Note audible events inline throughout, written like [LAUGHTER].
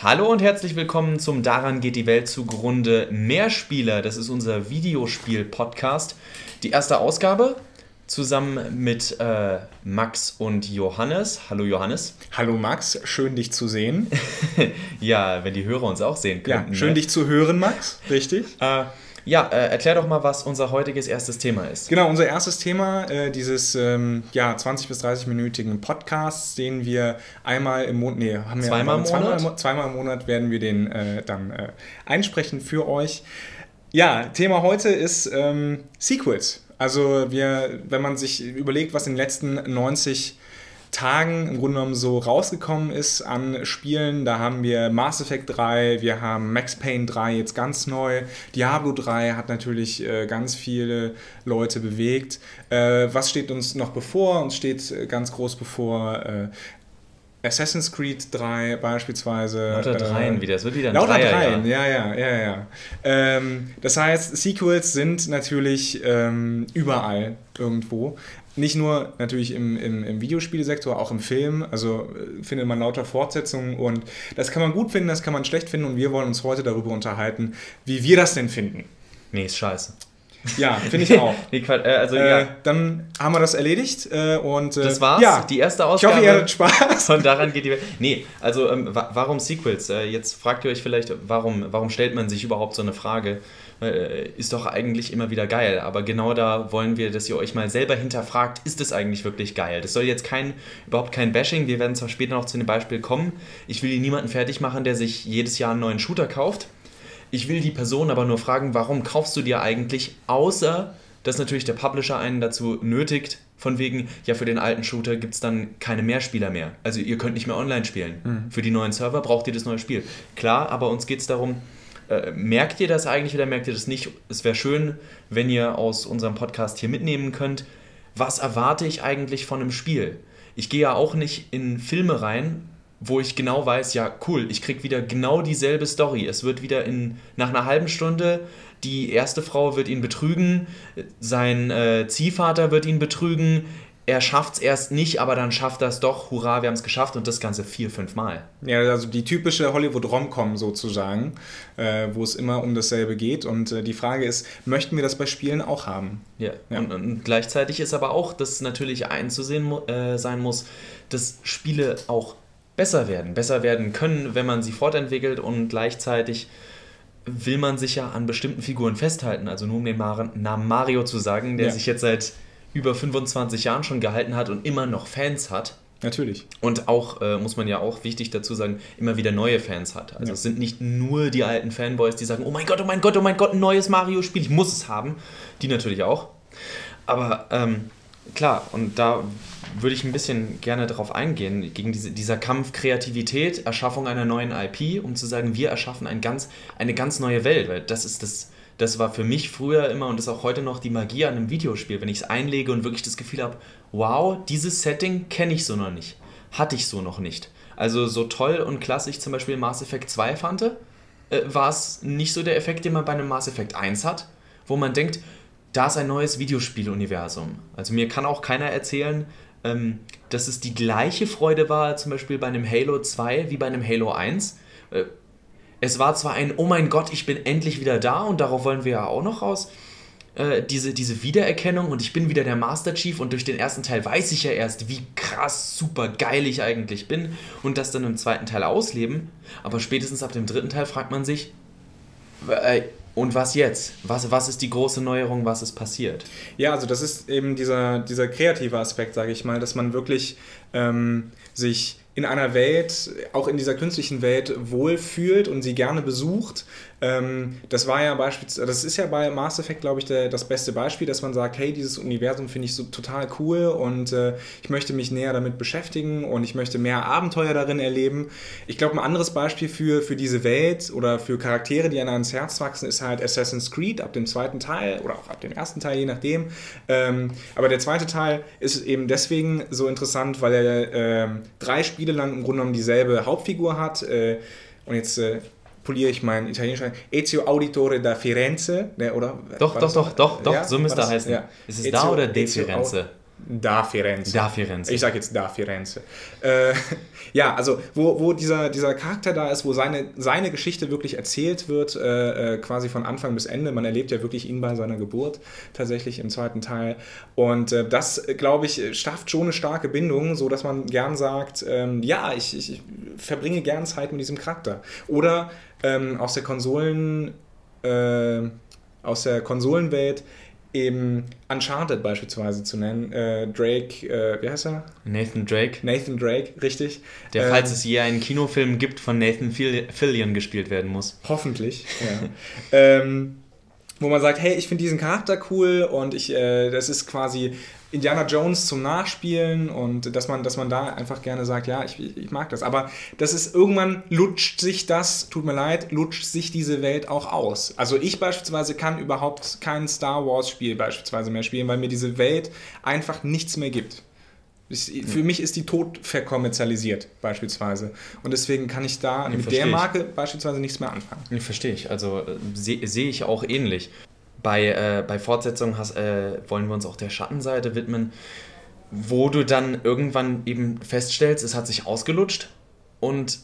Hallo und herzlich willkommen zum Daran geht die Welt zugrunde Mehrspieler. Das ist unser Videospiel-Podcast. Die erste Ausgabe zusammen mit äh, Max und Johannes. Hallo Johannes. Hallo Max, schön dich zu sehen. [LAUGHS] ja, wenn die Hörer uns auch sehen könnten. Ja, schön ne? dich zu hören, Max, richtig. Äh, ja, äh, erklär doch mal, was unser heutiges erstes Thema ist. Genau, unser erstes Thema, äh, dieses ähm, ja, 20- bis 30-minütigen Podcasts, den wir einmal im Monat, nee, haben wir zweimal, im zweimal, Monat? zweimal im Monat werden wir den äh, dann äh, einsprechen für euch. Ja, Thema heute ist ähm, Sequels. Also wir, wenn man sich überlegt, was in den letzten 90 Tagen im Grunde genommen so rausgekommen ist an Spielen. Da haben wir Mass Effect 3, wir haben Max Payne 3 jetzt ganz neu. Diablo 3 hat natürlich äh, ganz viele Leute bewegt. Äh, was steht uns noch bevor? Uns steht äh, ganz groß bevor äh, Assassin's Creed 3 beispielsweise. Lauter äh, Dreien wieder, es wird wieder ein Lauter Dreier, Dreien, ja, ja, ja, ja. ja. Ähm, das heißt, Sequels sind natürlich ähm, überall irgendwo. Nicht nur natürlich im, im, im Videospielsektor, auch im Film. Also äh, findet man lauter Fortsetzungen und das kann man gut finden, das kann man schlecht finden und wir wollen uns heute darüber unterhalten, wie wir das denn finden. Nee, ist scheiße. Ja, finde ich auch. [LAUGHS] nee, äh, also, äh, ja. Dann haben wir das erledigt äh, und äh, das war's. Ja, die erste Ausgabe. Ich hoffe, ihr hattet Spaß. [LAUGHS] Und daran geht die Welt. Nee, also ähm, warum Sequels? Jetzt fragt ihr euch vielleicht, warum, warum stellt man sich überhaupt so eine Frage? Ist doch eigentlich immer wieder geil. Aber genau da wollen wir, dass ihr euch mal selber hinterfragt, ist es eigentlich wirklich geil? Das soll jetzt kein, überhaupt kein Bashing. Wir werden zwar später noch zu dem Beispiel kommen. Ich will hier niemanden fertig machen, der sich jedes Jahr einen neuen Shooter kauft. Ich will die Person aber nur fragen, warum kaufst du dir eigentlich, außer dass natürlich der Publisher einen dazu nötigt, von wegen, ja, für den alten Shooter gibt es dann keine Mehrspieler mehr. Also ihr könnt nicht mehr online spielen. Mhm. Für die neuen Server braucht ihr das neue Spiel. Klar, aber uns geht es darum, äh, merkt ihr das eigentlich oder merkt ihr das nicht? Es wäre schön, wenn ihr aus unserem Podcast hier mitnehmen könnt, was erwarte ich eigentlich von einem Spiel? Ich gehe ja auch nicht in Filme rein wo ich genau weiß, ja, cool, ich krieg wieder genau dieselbe Story. Es wird wieder in, nach einer halben Stunde, die erste Frau wird ihn betrügen, sein äh, Ziehvater wird ihn betrügen, er schafft es erst nicht, aber dann schafft er es doch, hurra, wir haben es geschafft und das Ganze vier, fünf Mal. Ja, also die typische Hollywood-Romcom sozusagen, äh, wo es immer um dasselbe geht und äh, die Frage ist, möchten wir das bei Spielen auch haben? Ja, ja. Und, und, gleichzeitig ist aber auch, dass natürlich einzusehen äh, sein muss, dass Spiele auch besser werden, besser werden können, wenn man sie fortentwickelt und gleichzeitig will man sich ja an bestimmten Figuren festhalten. Also nur um den Namen Mario zu sagen, der ja. sich jetzt seit über 25 Jahren schon gehalten hat und immer noch Fans hat. Natürlich. Und auch, äh, muss man ja auch wichtig dazu sagen, immer wieder neue Fans hat. Also ja. es sind nicht nur die alten Fanboys, die sagen, oh mein Gott, oh mein Gott, oh mein Gott, ein neues Mario-Spiel, ich muss es haben. Die natürlich auch. Aber ähm, klar, und da würde ich ein bisschen gerne darauf eingehen, gegen diese, dieser Kampf Kreativität, Erschaffung einer neuen IP, um zu sagen, wir erschaffen ein ganz, eine ganz neue Welt. Weil das ist das, das war für mich früher immer und ist auch heute noch die Magie an einem Videospiel, wenn ich es einlege und wirklich das Gefühl habe, wow, dieses Setting kenne ich so noch nicht. Hatte ich so noch nicht. Also so toll und klasse ich zum Beispiel Mass Effect 2 fand, äh, war es nicht so der Effekt, den man bei einem Mass Effect 1 hat, wo man denkt, da ist ein neues Videospieluniversum. Also mir kann auch keiner erzählen, ähm, dass es die gleiche Freude war, zum Beispiel bei einem Halo 2 wie bei einem Halo 1. Äh, es war zwar ein, oh mein Gott, ich bin endlich wieder da und darauf wollen wir ja auch noch raus. Äh, diese, diese Wiedererkennung und ich bin wieder der Master Chief und durch den ersten Teil weiß ich ja erst, wie krass, super geil ich eigentlich bin und das dann im zweiten Teil ausleben. Aber spätestens ab dem dritten Teil fragt man sich, äh, und was jetzt? Was, was ist die große Neuerung? Was ist passiert? Ja, also das ist eben dieser, dieser kreative Aspekt, sage ich mal, dass man wirklich ähm, sich in einer Welt, auch in dieser künstlichen Welt, wohlfühlt und sie gerne besucht. Ähm, das war ja beispielsweise, das ist ja bei Mass Effect, glaube ich, der, das beste Beispiel, dass man sagt, hey, dieses Universum finde ich so total cool und äh, ich möchte mich näher damit beschäftigen und ich möchte mehr Abenteuer darin erleben. Ich glaube, ein anderes Beispiel für, für diese Welt oder für Charaktere, die einem ans Herz wachsen, ist halt Assassin's Creed ab dem zweiten Teil oder auch ab dem ersten Teil, je nachdem. Ähm, aber der zweite Teil ist eben deswegen so interessant, weil er äh, drei Spiele Spiele lang im Grunde genommen dieselbe Hauptfigur hat. Äh, und jetzt äh, poliere ich mein Italienisch ein. Ezio Auditore da Firenze, ne, oder? Doch, doch, doch, doch, doch, ja? so müsste er heißen. Ja. Ist es Ezio, da oder De Firenze? Da Firenze. Da Firenze. Ich sage jetzt Da Firenze. Äh, [LAUGHS] ja, also wo, wo dieser, dieser Charakter da ist, wo seine, seine Geschichte wirklich erzählt wird, äh, äh, quasi von Anfang bis Ende. Man erlebt ja wirklich ihn bei seiner Geburt tatsächlich im zweiten Teil. Und äh, das, glaube ich, schafft schon eine starke Bindung, so dass man gern sagt, ähm, ja, ich, ich, verbringe gern Zeit mit diesem Charakter. Oder ähm, aus der Konsolen, äh, aus der Konsolenwelt eben Uncharted beispielsweise zu nennen. Äh, Drake, äh, wie heißt er? Nathan Drake. Nathan Drake, richtig. Der, ähm, falls es je einen Kinofilm gibt, von Nathan Fillion gespielt werden muss. Hoffentlich, ja. [LAUGHS] ähm, wo man sagt, hey, ich finde diesen Charakter cool und ich, äh, das ist quasi Indiana Jones zum Nachspielen und dass man, dass man da einfach gerne sagt, ja, ich, ich mag das. Aber das ist irgendwann lutscht sich das, tut mir leid, lutscht sich diese Welt auch aus. Also ich beispielsweise kann überhaupt kein Star Wars Spiel beispielsweise mehr spielen, weil mir diese Welt einfach nichts mehr gibt. Für mich ist die tot verkommerzialisiert, beispielsweise. Und deswegen kann ich da ja, mit der Marke ich. beispielsweise nichts mehr anfangen. Ja, verstehe ich. Also äh, sehe seh ich auch ähnlich. Bei, äh, bei Fortsetzungen hast, äh, wollen wir uns auch der Schattenseite widmen, wo du dann irgendwann eben feststellst, es hat sich ausgelutscht und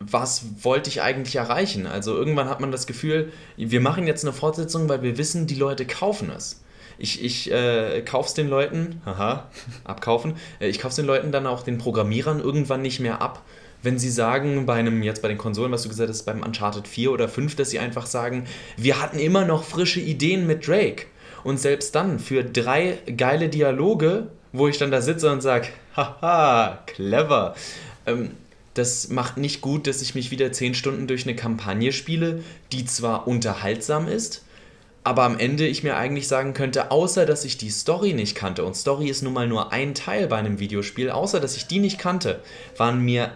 was wollte ich eigentlich erreichen? Also irgendwann hat man das Gefühl, wir machen jetzt eine Fortsetzung, weil wir wissen, die Leute kaufen es. Ich, ich äh, kauf's den Leuten, haha, abkaufen, äh, ich kauf's den Leuten dann auch den Programmierern irgendwann nicht mehr ab, wenn sie sagen, bei einem, jetzt bei den Konsolen, was du gesagt hast, beim Uncharted 4 oder 5, dass sie einfach sagen, wir hatten immer noch frische Ideen mit Drake. Und selbst dann für drei geile Dialoge, wo ich dann da sitze und sage, haha, clever. Ähm, das macht nicht gut, dass ich mich wieder zehn Stunden durch eine Kampagne spiele, die zwar unterhaltsam ist, aber am Ende ich mir eigentlich sagen könnte, außer dass ich die Story nicht kannte, und Story ist nun mal nur ein Teil bei einem Videospiel, außer dass ich die nicht kannte, waren mir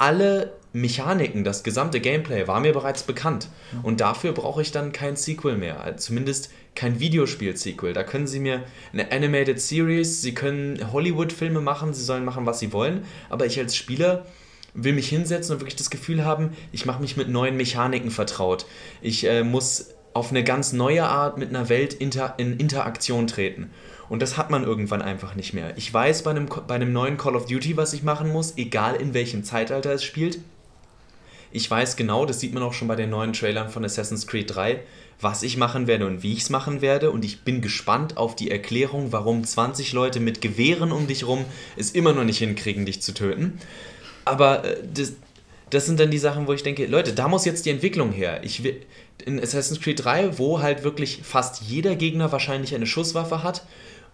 alle Mechaniken, das gesamte Gameplay war mir bereits bekannt. Und dafür brauche ich dann kein Sequel mehr. Also zumindest kein Videospiel-Sequel. Da können sie mir eine Animated Series, sie können Hollywood-Filme machen, sie sollen machen, was sie wollen. Aber ich als Spieler will mich hinsetzen und wirklich das Gefühl haben, ich mache mich mit neuen Mechaniken vertraut. Ich äh, muss auf eine ganz neue Art mit einer Welt inter in Interaktion treten. Und das hat man irgendwann einfach nicht mehr. Ich weiß bei einem, bei einem neuen Call of Duty, was ich machen muss, egal in welchem Zeitalter es spielt. Ich weiß genau, das sieht man auch schon bei den neuen Trailern von Assassin's Creed 3, was ich machen werde und wie ich es machen werde. Und ich bin gespannt auf die Erklärung, warum 20 Leute mit Gewehren um dich rum es immer noch nicht hinkriegen, dich zu töten. Aber äh, das, das sind dann die Sachen, wo ich denke, Leute, da muss jetzt die Entwicklung her. Ich will, in Assassin's Creed 3, wo halt wirklich fast jeder Gegner wahrscheinlich eine Schusswaffe hat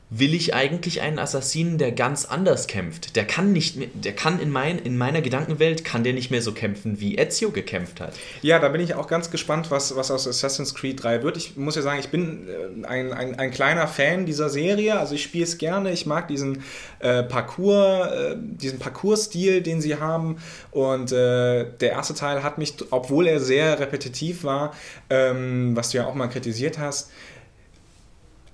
will ich eigentlich einen Assassinen, der ganz anders kämpft. Der kann nicht mehr, der kann in, mein, in meiner Gedankenwelt, kann der nicht mehr so kämpfen, wie Ezio gekämpft hat. Ja, da bin ich auch ganz gespannt, was, was aus Assassin's Creed 3 wird. Ich muss ja sagen, ich bin äh, ein, ein, ein kleiner Fan dieser Serie. Also ich spiele es gerne. Ich mag diesen äh, Parcours, äh, diesen Parcours-Stil, den sie haben. Und äh, der erste Teil hat mich, obwohl er sehr repetitiv war, ähm, was du ja auch mal kritisiert hast,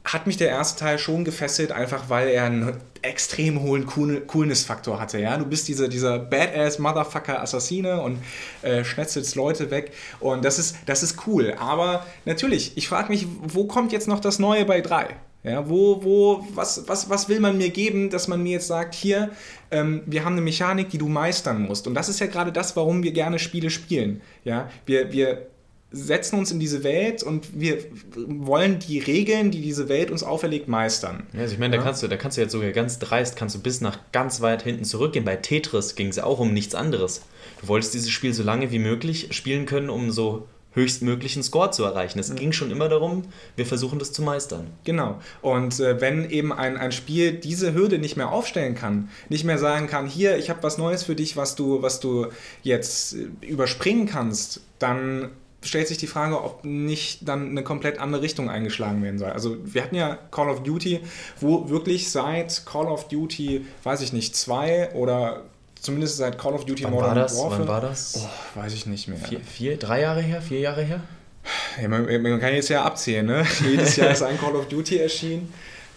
hat mich der erste Teil schon gefesselt, einfach weil er einen extrem hohen Coolness-Faktor hatte. Ja? Du bist dieser, dieser Badass-Motherfucker-Assassine und äh, schnetzelst Leute weg. Und das ist, das ist cool. Aber natürlich, ich frage mich, wo kommt jetzt noch das Neue bei 3? Ja, wo, wo, was, was, was will man mir geben, dass man mir jetzt sagt, hier, ähm, wir haben eine Mechanik, die du meistern musst. Und das ist ja gerade das, warum wir gerne Spiele spielen. Ja, wir, wir setzen uns in diese Welt und wir wollen die Regeln, die diese Welt uns auferlegt, meistern. Ja, also ich meine, da kannst du, da kannst du jetzt sogar ganz dreist, kannst du bis nach ganz weit hinten zurückgehen. Bei Tetris ging es auch um nichts anderes. Du wolltest dieses Spiel so lange wie möglich spielen können, um so höchstmöglichen Score zu erreichen. Es ja. ging schon immer darum, wir versuchen das zu meistern. Genau. Und äh, wenn eben ein, ein Spiel diese Hürde nicht mehr aufstellen kann, nicht mehr sagen kann, hier, ich habe was Neues für dich, was du, was du jetzt äh, überspringen kannst, dann stellt sich die Frage, ob nicht dann eine komplett andere Richtung eingeschlagen werden soll. Also wir hatten ja Call of Duty, wo wirklich seit Call of Duty, weiß ich nicht, zwei oder zumindest seit Call of Duty Wann Modern war das? Warfare. Wann war das? Oh, weiß ich nicht mehr. Vier, vier, drei Jahre her? Vier Jahre her? Ja, man, man, kann jetzt ja abzählen, ne? [LAUGHS] Jedes Jahr ist ein Call of Duty erschienen.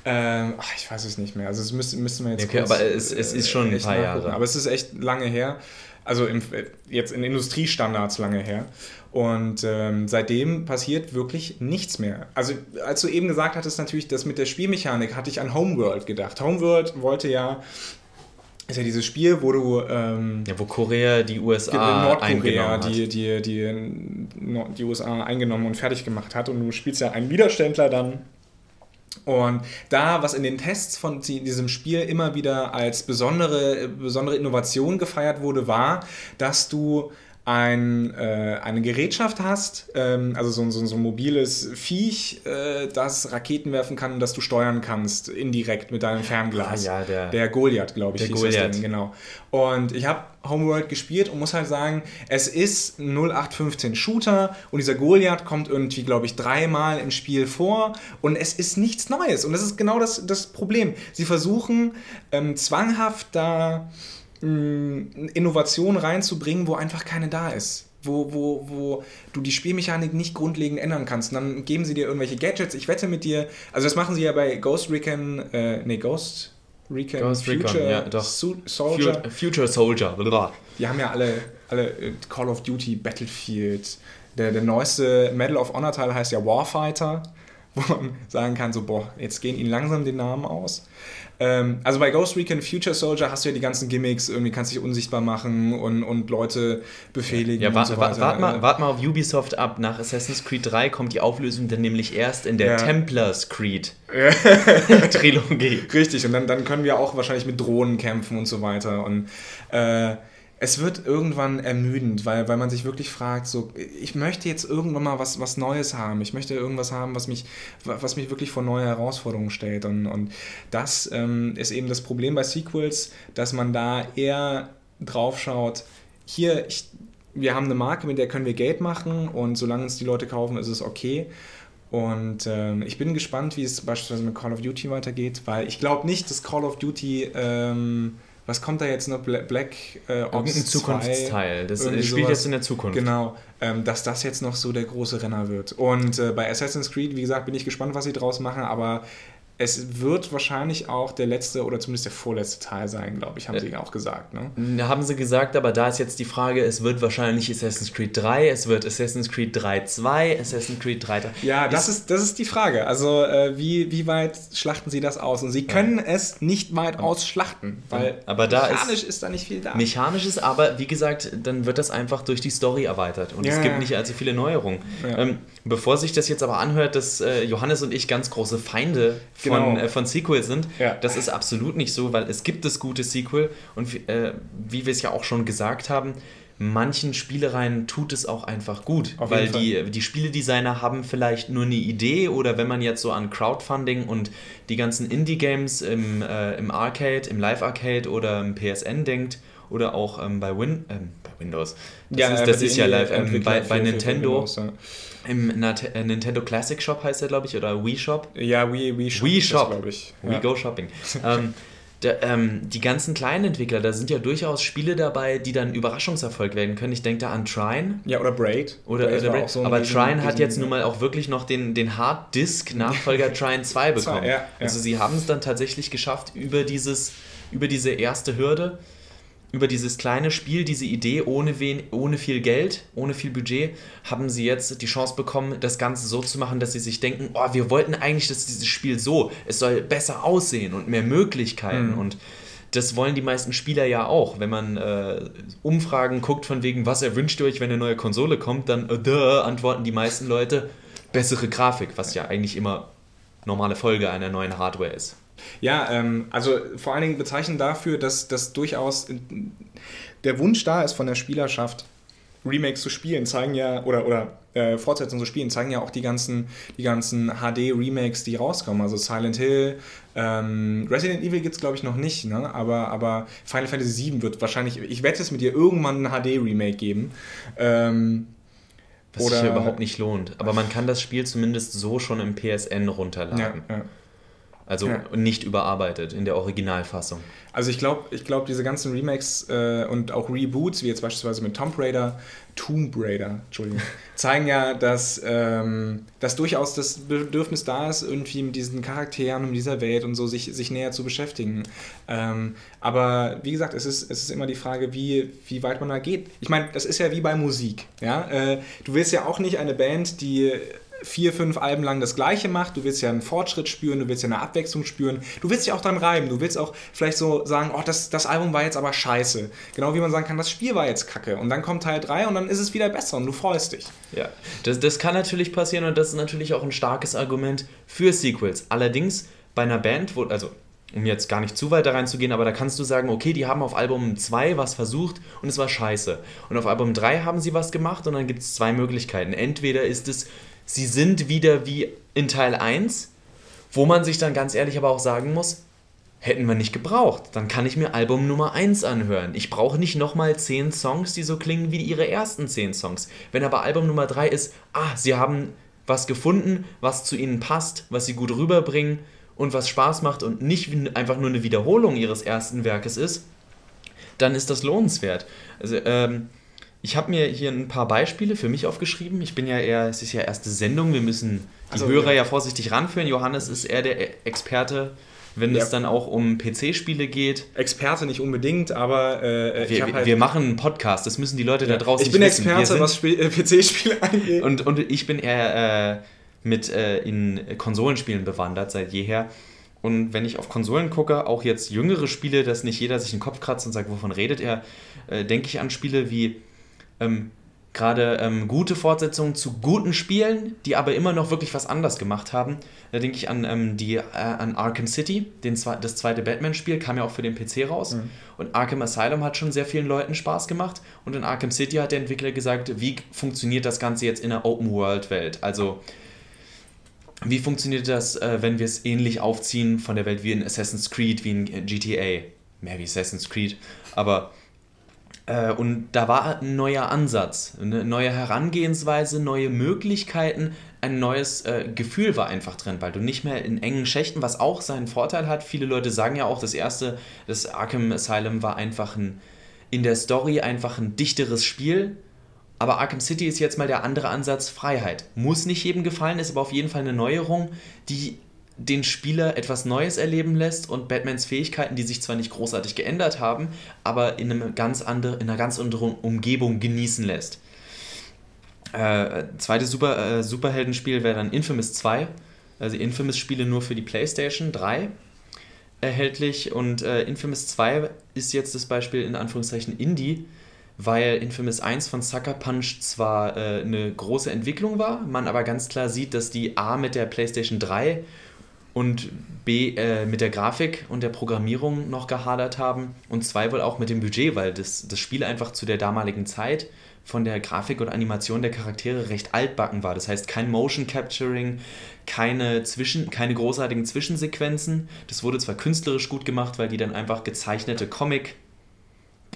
Ähm, ach, ich weiß es nicht mehr. Also es müsste, müssten wir jetzt. Okay, aber es, es ist schon ein paar Jahre. Aber es ist echt lange her. Also im, jetzt in Industriestandards lange her. Und ähm, seitdem passiert wirklich nichts mehr. Also als du eben gesagt hattest, natürlich, das mit der Spielmechanik, hatte ich an Homeworld gedacht. Homeworld wollte ja ist ja dieses Spiel, wo du. Ähm, ja, wo Korea die USA Nordkorea die, die, die, die USA eingenommen und fertig gemacht hat. Und du spielst ja einen Widerständler dann. Und da, was in den Tests von diesem Spiel immer wieder als besondere, besondere Innovation gefeiert wurde, war, dass du ein, äh, eine Gerätschaft hast, ähm, also so, so, so, ein mobiles Viech, äh, das Raketen werfen kann und das du steuern kannst, indirekt mit deinem Fernglas. Ah, ja, der, der Goliath, glaube ich, der Goliath. Ding, genau. Und ich habe Homeworld gespielt und muss halt sagen, es ist 0815 Shooter und dieser Goliath kommt irgendwie, glaube ich, dreimal im Spiel vor und es ist nichts Neues. Und das ist genau das, das Problem. Sie versuchen ähm, zwanghaft da Innovation reinzubringen, wo einfach keine da ist. Wo, wo, wo du die Spielmechanik nicht grundlegend ändern kannst. Und dann geben sie dir irgendwelche Gadgets. Ich wette mit dir, also das machen sie ja bei Ghost Recon, äh, nee, Ghost Recon Ghost Future Recon, ja, doch. Soldier. Future Soldier, blah. Die haben ja alle, alle äh, Call of Duty, Battlefield. Der, der neueste Medal of Honor Teil heißt ja Warfighter, wo man [LAUGHS] sagen kann, so, boah, jetzt gehen ihnen langsam den Namen aus. Ähm, also bei Ghost Recon Future Soldier hast du ja die ganzen Gimmicks, irgendwie kannst du dich unsichtbar machen und, und Leute befehligen. Ja, warte so wart, wart, mal, wart mal auf Ubisoft ab. Nach Assassin's Creed 3 kommt die Auflösung dann nämlich erst in der ja. Templars Creed [LAUGHS] Trilogie. Richtig, und dann, dann können wir auch wahrscheinlich mit Drohnen kämpfen und so weiter. Und äh, es wird irgendwann ermüdend, weil, weil man sich wirklich fragt, so, ich möchte jetzt irgendwann mal was, was Neues haben. Ich möchte irgendwas haben, was mich, was mich wirklich vor neue Herausforderungen stellt. Und, und das ähm, ist eben das Problem bei Sequels, dass man da eher drauf schaut, hier, ich, wir haben eine Marke, mit der können wir Geld machen und solange uns die Leute kaufen, ist es okay. Und ähm, ich bin gespannt, wie es beispielsweise mit Call of Duty weitergeht, weil ich glaube nicht, dass Call of Duty ähm, was kommt da jetzt noch? Black äh, Ops Irgendein Zukunftsteil. Das spielt sowas. jetzt in der Zukunft. Genau, ähm, dass das jetzt noch so der große Renner wird. Und äh, bei Assassin's Creed, wie gesagt, bin ich gespannt, was sie draus machen, aber es wird wahrscheinlich auch der letzte oder zumindest der vorletzte Teil sein, glaube ich, haben sie auch gesagt. Ne? Haben sie gesagt, aber da ist jetzt die Frage, es wird wahrscheinlich Assassin's Creed 3, es wird Assassin's Creed 3 2, Assassin's Creed 3. Ja, das ist, das ist die Frage. Also äh, wie, wie weit schlachten sie das aus? Und sie können ja. es nicht weit ausschlachten, weil aber da mechanisch ist, ist, da nicht viel da. Mechanisch ist aber, wie gesagt, dann wird das einfach durch die Story erweitert und ja, es gibt nicht allzu viele Neuerungen. Ja. Ähm, bevor sich das jetzt aber anhört, dass äh, Johannes und ich ganz große Feinde von, genau. äh, von Sequels sind. Ja. Das ist absolut nicht so, weil es gibt das gute Sequel und äh, wie wir es ja auch schon gesagt haben, manchen Spielereien tut es auch einfach gut, Auf weil die, die Spieledesigner haben vielleicht nur eine Idee oder wenn man jetzt so an Crowdfunding und die ganzen Indie-Games im, äh, im Arcade, im Live-Arcade oder im PSN denkt oder auch ähm, bei, Win ähm, bei Windows, das ja, ist, das ist ja live, ähm, bei, bei Nintendo. Windows, ja. Im äh, Nintendo Classic Shop heißt der, glaube ich, oder Wii Shop? Ja, Wii, Wii Shop. Wii Shop, glaube ich. Ja. Wii Go Shopping. ähm, der, ähm, die ganzen kleinen Entwickler, da sind ja durchaus Spiele dabei, die dann Überraschungserfolg werden können. Ich denke da an Trine. Ja, oder Braid. Oder, oder Braid. So Aber Trine hat jetzt nun mal auch wirklich noch den, den Hard Disk Nachfolger [LAUGHS] Trine 2 bekommen. Ja, ja. Also sie haben es dann tatsächlich geschafft, über, dieses, über diese erste Hürde über dieses kleine Spiel, diese Idee ohne, wen, ohne viel Geld, ohne viel Budget, haben sie jetzt die Chance bekommen, das Ganze so zu machen, dass sie sich denken, oh, wir wollten eigentlich, dass dieses Spiel so, es soll besser aussehen und mehr Möglichkeiten mhm. und das wollen die meisten Spieler ja auch. Wenn man äh, Umfragen guckt von wegen, was erwünscht ihr euch, wenn eine neue Konsole kommt, dann äh, duh, antworten die meisten Leute bessere Grafik, was ja eigentlich immer normale Folge einer neuen Hardware ist. Ja, ähm, also vor allen Dingen bezeichnen dafür, dass, dass durchaus der Wunsch da ist von der Spielerschaft, Remakes zu spielen, zeigen ja, oder, oder äh, Fortsetzungen zu spielen, zeigen ja auch die ganzen, die ganzen HD-Remakes, die rauskommen. Also Silent Hill, ähm, Resident Evil gibt es, glaube ich, noch nicht, ne? aber, aber Final Fantasy VII wird wahrscheinlich, ich wette es mit dir, irgendwann ein HD-Remake geben. Ähm, Was oder, sich ja überhaupt nicht lohnt. Aber man kann das Spiel zumindest so schon im PSN runterladen. Ja, ja. Also ja. nicht überarbeitet in der Originalfassung. Also ich glaube, ich glaub, diese ganzen Remakes äh, und auch Reboots, wie jetzt beispielsweise mit Tomb Raider, Tomb Raider, Entschuldigung, [LAUGHS] zeigen ja, dass, ähm, dass durchaus das Bedürfnis da ist, irgendwie mit diesen Charakteren und dieser Welt und so sich, sich näher zu beschäftigen. Ähm, aber wie gesagt, es ist, es ist immer die Frage, wie, wie weit man da geht. Ich meine, das ist ja wie bei Musik. Ja? Äh, du willst ja auch nicht eine Band, die vier, fünf Alben lang das Gleiche macht. Du willst ja einen Fortschritt spüren, du willst ja eine Abwechslung spüren. Du willst ja auch dran reiben. Du willst auch vielleicht so sagen, oh, das, das Album war jetzt aber scheiße. Genau wie man sagen kann, das Spiel war jetzt kacke. Und dann kommt Teil 3 und dann ist es wieder besser und du freust dich. Ja, das, das kann natürlich passieren und das ist natürlich auch ein starkes Argument für Sequels. Allerdings bei einer Band, wo, also um jetzt gar nicht zu weit da reinzugehen, aber da kannst du sagen, okay, die haben auf Album 2 was versucht und es war scheiße. Und auf Album 3 haben sie was gemacht und dann gibt es zwei Möglichkeiten. Entweder ist es sie sind wieder wie in Teil 1, wo man sich dann ganz ehrlich aber auch sagen muss, hätten wir nicht gebraucht. Dann kann ich mir Album Nummer 1 anhören. Ich brauche nicht nochmal 10 Songs, die so klingen wie ihre ersten 10 Songs. Wenn aber Album Nummer 3 ist, ah, sie haben was gefunden, was zu ihnen passt, was sie gut rüberbringen und was Spaß macht und nicht einfach nur eine Wiederholung ihres ersten Werkes ist, dann ist das lohnenswert. Also, ähm, ich habe mir hier ein paar Beispiele für mich aufgeschrieben. Ich bin ja eher, es ist ja erste Sendung, wir müssen die also, Hörer ja. ja vorsichtig ranführen. Johannes ist eher der Experte wenn ja. es dann auch um PC-Spiele geht. Experte nicht unbedingt, aber äh, wir, halt wir, machen einen Podcast, das müssen die Leute ja. da draußen Ich bin Experte, was äh, PC-Spiele angeht. Und, und ich bin eher äh, mit äh, in Konsolenspielen bewandert seit jeher. Und wenn ich auf Konsolen gucke, auch jetzt jüngere Spiele, dass nicht jeder sich den Kopf kratzt und sagt, wovon redet er, äh, denke ich an Spiele wie ähm, gerade ähm, gute Fortsetzungen zu guten Spielen, die aber immer noch wirklich was anders gemacht haben. Da denke ich an, ähm, die, äh, an Arkham City, den, das zweite Batman-Spiel, kam ja auch für den PC raus. Mhm. Und Arkham Asylum hat schon sehr vielen Leuten Spaß gemacht. Und in Arkham City hat der Entwickler gesagt, wie funktioniert das Ganze jetzt in einer Open-World-Welt? Also, wie funktioniert das, äh, wenn wir es ähnlich aufziehen von der Welt wie in Assassin's Creed, wie in GTA? Mehr wie Assassin's Creed, aber und da war ein neuer Ansatz, eine neue Herangehensweise, neue Möglichkeiten, ein neues äh, Gefühl war einfach drin, weil du nicht mehr in engen Schächten, was auch seinen Vorteil hat. Viele Leute sagen ja auch, das erste, das Arkham Asylum war einfach ein, in der Story einfach ein dichteres Spiel. Aber Arkham City ist jetzt mal der andere Ansatz, Freiheit. Muss nicht jedem gefallen, ist aber auf jeden Fall eine Neuerung, die den Spieler etwas Neues erleben lässt und Batmans Fähigkeiten, die sich zwar nicht großartig geändert haben, aber in, einem ganz andere, in einer ganz anderen Umgebung genießen lässt. Äh, zweites Super, äh, Superheldenspiel wäre dann Infamous 2. Also Infamous-Spiele nur für die PlayStation 3 erhältlich und äh, Infamous 2 ist jetzt das Beispiel in Anführungszeichen Indie, weil Infamous 1 von Sucker Punch zwar äh, eine große Entwicklung war, man aber ganz klar sieht, dass die A mit der PlayStation 3 und B äh, mit der Grafik und der Programmierung noch gehadert haben und zwei wohl auch mit dem Budget, weil das, das Spiel einfach zu der damaligen Zeit von der Grafik und Animation der Charaktere recht altbacken war. Das heißt, kein Motion Capturing, keine, Zwischen, keine großartigen Zwischensequenzen. Das wurde zwar künstlerisch gut gemacht, weil die dann einfach gezeichnete Comic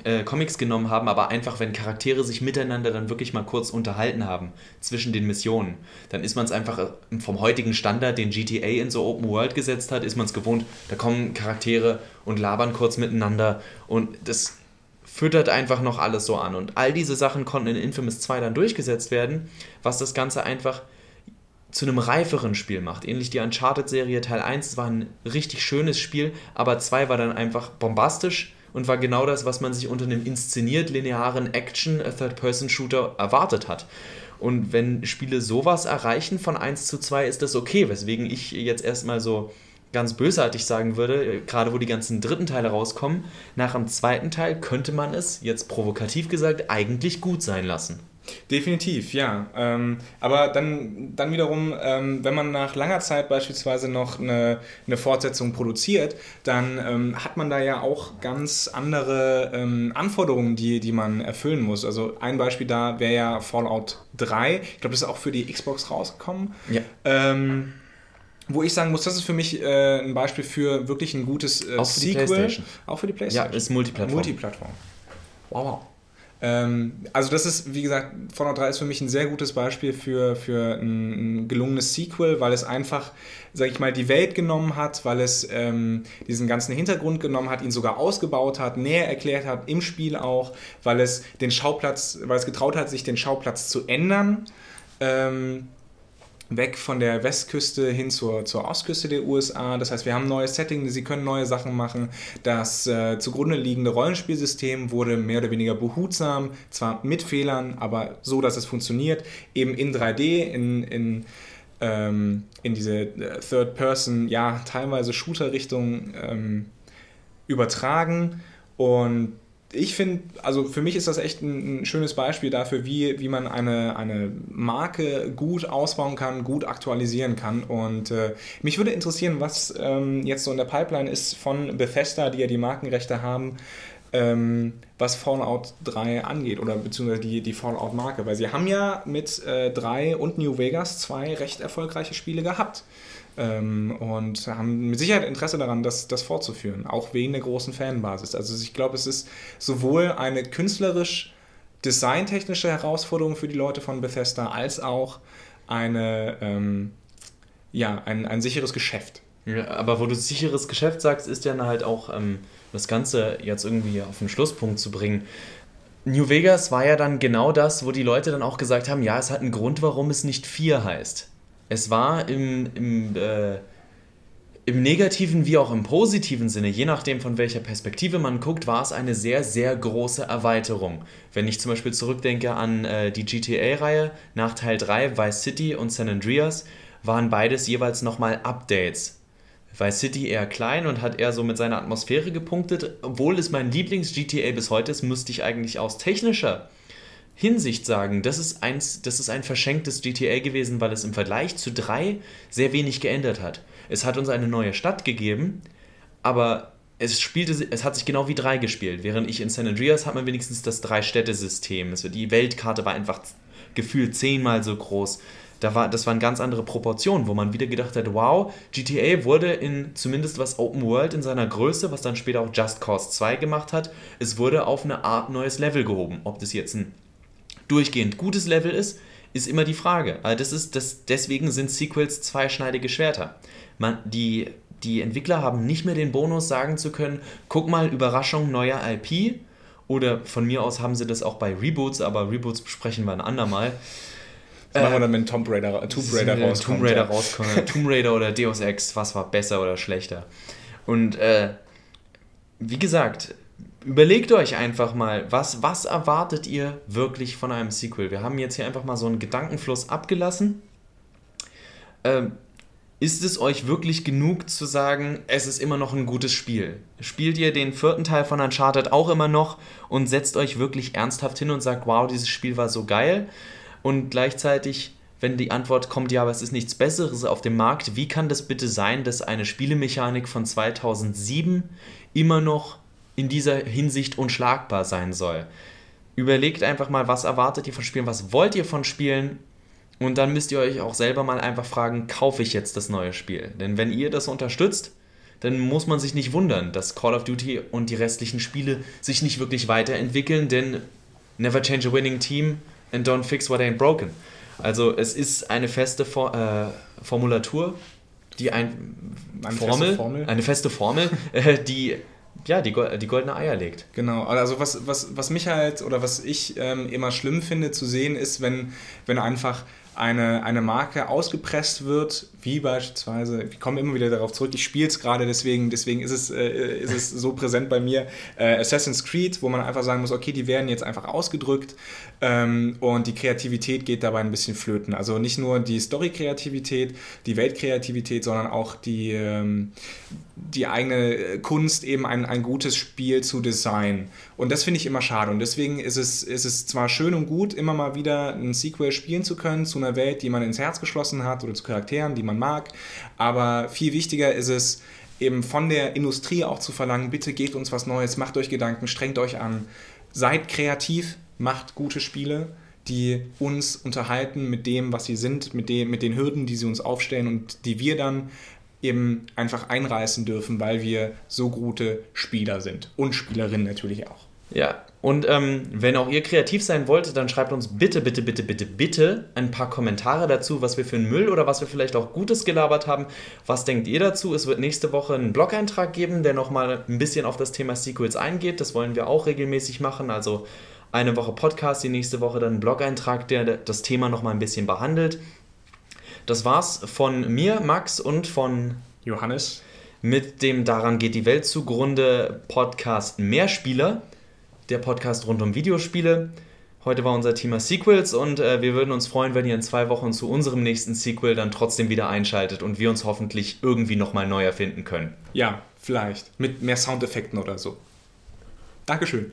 äh, Comics genommen haben, aber einfach, wenn Charaktere sich miteinander dann wirklich mal kurz unterhalten haben zwischen den Missionen, dann ist man es einfach äh, vom heutigen Standard, den GTA in so Open World gesetzt hat, ist man es gewohnt, da kommen Charaktere und labern kurz miteinander und das füttert einfach noch alles so an. Und all diese Sachen konnten in Infamous 2 dann durchgesetzt werden, was das Ganze einfach zu einem reiferen Spiel macht. Ähnlich die Uncharted-Serie Teil 1 war ein richtig schönes Spiel, aber 2 war dann einfach bombastisch und war genau das, was man sich unter einem inszeniert linearen Action-Third-Person-Shooter erwartet hat. Und wenn Spiele sowas erreichen von 1 zu 2, ist das okay, weswegen ich jetzt erstmal so ganz bösartig sagen würde, gerade wo die ganzen dritten Teile rauskommen, nach dem zweiten Teil könnte man es, jetzt provokativ gesagt, eigentlich gut sein lassen. Definitiv, ja. Ähm, aber dann, dann wiederum, ähm, wenn man nach langer Zeit beispielsweise noch eine, eine Fortsetzung produziert, dann ähm, hat man da ja auch ganz andere ähm, Anforderungen, die, die man erfüllen muss. Also ein Beispiel da wäre ja Fallout 3. Ich glaube, das ist auch für die Xbox rausgekommen. Ja. Ähm, wo ich sagen muss, das ist für mich äh, ein Beispiel für wirklich ein gutes äh, auch für Sequel. Die PlayStation. Auch für die PlayStation. Ja, ist Multiplattform. Multiplattform. Wow. Also das ist, wie gesagt, Fallout 3 ist für mich ein sehr gutes Beispiel für, für ein, ein gelungenes Sequel, weil es einfach, sag ich mal, die Welt genommen hat, weil es ähm, diesen ganzen Hintergrund genommen hat, ihn sogar ausgebaut hat, näher erklärt hat, im Spiel auch, weil es den Schauplatz, weil es getraut hat, sich den Schauplatz zu ändern. Ähm, weg von der Westküste hin zur, zur Ostküste der USA. Das heißt, wir haben neue Settings, sie können neue Sachen machen. Das äh, zugrunde liegende Rollenspielsystem wurde mehr oder weniger behutsam, zwar mit Fehlern, aber so, dass es funktioniert, eben in 3D, in, in, ähm, in diese äh, Third-Person, ja, teilweise Shooter-Richtung ähm, übertragen. Und ich finde, also für mich ist das echt ein, ein, schönes Beispiel dafür, wie, wie man eine, eine Marke gut ausbauen kann, gut aktualisieren kann. Und äh, mich würde interessieren, was ähm, jetzt so in der Pipeline ist von Bethesda, die ja die Markenrechte haben, ähm, was Fallout 3 angeht oder beziehungsweise die, die Fallout-Marke. Weil sie haben ja mit äh, 3 und New Vegas zwei recht erfolgreiche Spiele gehabt ähm, und haben mit Sicherheit Interesse daran, das, das fortzuführen, auch wegen der großen Fanbasis. Also ich glaube, es ist sowohl eine künstlerisch designtechnische Herausforderung für die Leute von Bethesda, als auch eine, ähm, ja, ein, ein sicheres Geschäft. Ja, aber wo du sicheres Geschäft sagst, ist ja halt auch ähm, das Ganze jetzt irgendwie auf den Schlusspunkt zu bringen. New Vegas war ja dann genau das, wo die Leute dann auch gesagt haben, ja, es hat einen Grund, warum es nicht 4 heißt. Es war im, im, äh, im negativen wie auch im positiven Sinne, je nachdem von welcher Perspektive man guckt, war es eine sehr, sehr große Erweiterung. Wenn ich zum Beispiel zurückdenke an äh, die GTA-Reihe, nach Teil 3, Vice City und San Andreas, waren beides jeweils nochmal Updates. Vice City eher klein und hat eher so mit seiner Atmosphäre gepunktet. Obwohl es mein Lieblings-GTA bis heute ist, müsste ich eigentlich aus technischer Hinsicht sagen, das ist, eins, das ist ein verschenktes GTA gewesen, weil es im Vergleich zu 3 sehr wenig geändert hat. Es hat uns eine neue Stadt gegeben, aber es spielte, es hat sich genau wie 3 gespielt. Während ich in San Andreas hat man wenigstens das Drei-Städte-System. Die Weltkarte war einfach gefühlt zehnmal so groß. Da war, das waren ganz andere Proportionen, wo man wieder gedacht hat, wow, GTA wurde in zumindest was Open World in seiner Größe, was dann später auch Just Cause 2 gemacht hat, es wurde auf eine Art neues Level gehoben. Ob das jetzt ein durchgehend gutes Level ist, ist immer die Frage. Also das ist, das, deswegen sind Sequels zweischneidige Schwerter. Man, die, die Entwickler haben nicht mehr den Bonus, sagen zu können, guck mal, Überraschung, neuer IP. Oder von mir aus haben sie das auch bei Reboots, aber Reboots besprechen wir ein andermal. Das machen wir dann, wenn Tomb Raider, Tomb Raider rauskommt. Tomb Raider ja. rauskommt. Tomb Raider oder Deus Ex, was war besser oder schlechter. Und äh, wie gesagt, überlegt euch einfach mal, was, was erwartet ihr wirklich von einem Sequel? Wir haben jetzt hier einfach mal so einen Gedankenfluss abgelassen. Ähm, ist es euch wirklich genug zu sagen, es ist immer noch ein gutes Spiel? Spielt ihr den vierten Teil von Uncharted auch immer noch und setzt euch wirklich ernsthaft hin und sagt, wow, dieses Spiel war so geil? Und gleichzeitig, wenn die Antwort kommt, ja, aber es ist nichts Besseres auf dem Markt, wie kann das bitte sein, dass eine Spielemechanik von 2007 immer noch in dieser Hinsicht unschlagbar sein soll. Überlegt einfach mal, was erwartet ihr von Spielen, was wollt ihr von Spielen und dann müsst ihr euch auch selber mal einfach fragen, kaufe ich jetzt das neue Spiel? Denn wenn ihr das unterstützt, dann muss man sich nicht wundern, dass Call of Duty und die restlichen Spiele sich nicht wirklich weiterentwickeln, denn never change a winning team and don't fix what ain't broken. Also es ist eine feste For äh, Formulatur, die ein eine Formel, feste Formel, eine feste Formel, äh, die ja, die, die goldene Eier legt. Genau, also was, was, was mich halt oder was ich ähm, immer schlimm finde zu sehen, ist, wenn, wenn einfach eine, eine Marke ausgepresst wird, wie beispielsweise, ich komme immer wieder darauf zurück, ich spiele es gerade, deswegen, deswegen ist, es, äh, ist es so präsent bei mir, äh, Assassin's Creed, wo man einfach sagen muss, okay, die werden jetzt einfach ausgedrückt ähm, und die Kreativität geht dabei ein bisschen flöten. Also nicht nur die Story-Kreativität, die Weltkreativität, sondern auch die, ähm, die eigene Kunst, eben ein, ein gutes Spiel zu designen. Und das finde ich immer schade. Und deswegen ist es, ist es zwar schön und gut, immer mal wieder ein Sequel spielen zu können zu einer Welt, die man ins Herz geschlossen hat oder zu Charakteren, die man mag, aber viel wichtiger ist es, eben von der Industrie auch zu verlangen, bitte gebt uns was Neues, macht euch Gedanken, strengt euch an, seid kreativ, macht gute Spiele, die uns unterhalten mit dem, was sie sind, mit, dem, mit den Hürden, die sie uns aufstellen und die wir dann eben einfach einreißen dürfen, weil wir so gute Spieler sind. Und Spielerinnen natürlich auch. Ja, und ähm, wenn auch ihr kreativ sein wollt, dann schreibt uns bitte, bitte, bitte, bitte, bitte ein paar Kommentare dazu, was wir für einen Müll oder was wir vielleicht auch Gutes gelabert haben. Was denkt ihr dazu? Es wird nächste Woche einen Blog-Eintrag geben, der nochmal ein bisschen auf das Thema Sequels eingeht. Das wollen wir auch regelmäßig machen. Also eine Woche Podcast, die nächste Woche dann ein Blog-Eintrag, der das Thema nochmal ein bisschen behandelt. Das war's von mir, Max, und von Johannes. Mit dem Daran geht die Welt zugrunde Podcast Mehrspieler der Podcast rund um Videospiele. Heute war unser Thema Sequels und äh, wir würden uns freuen, wenn ihr in zwei Wochen zu unserem nächsten Sequel dann trotzdem wieder einschaltet und wir uns hoffentlich irgendwie nochmal neu erfinden können. Ja, vielleicht. Mit mehr Soundeffekten oder so. Dankeschön.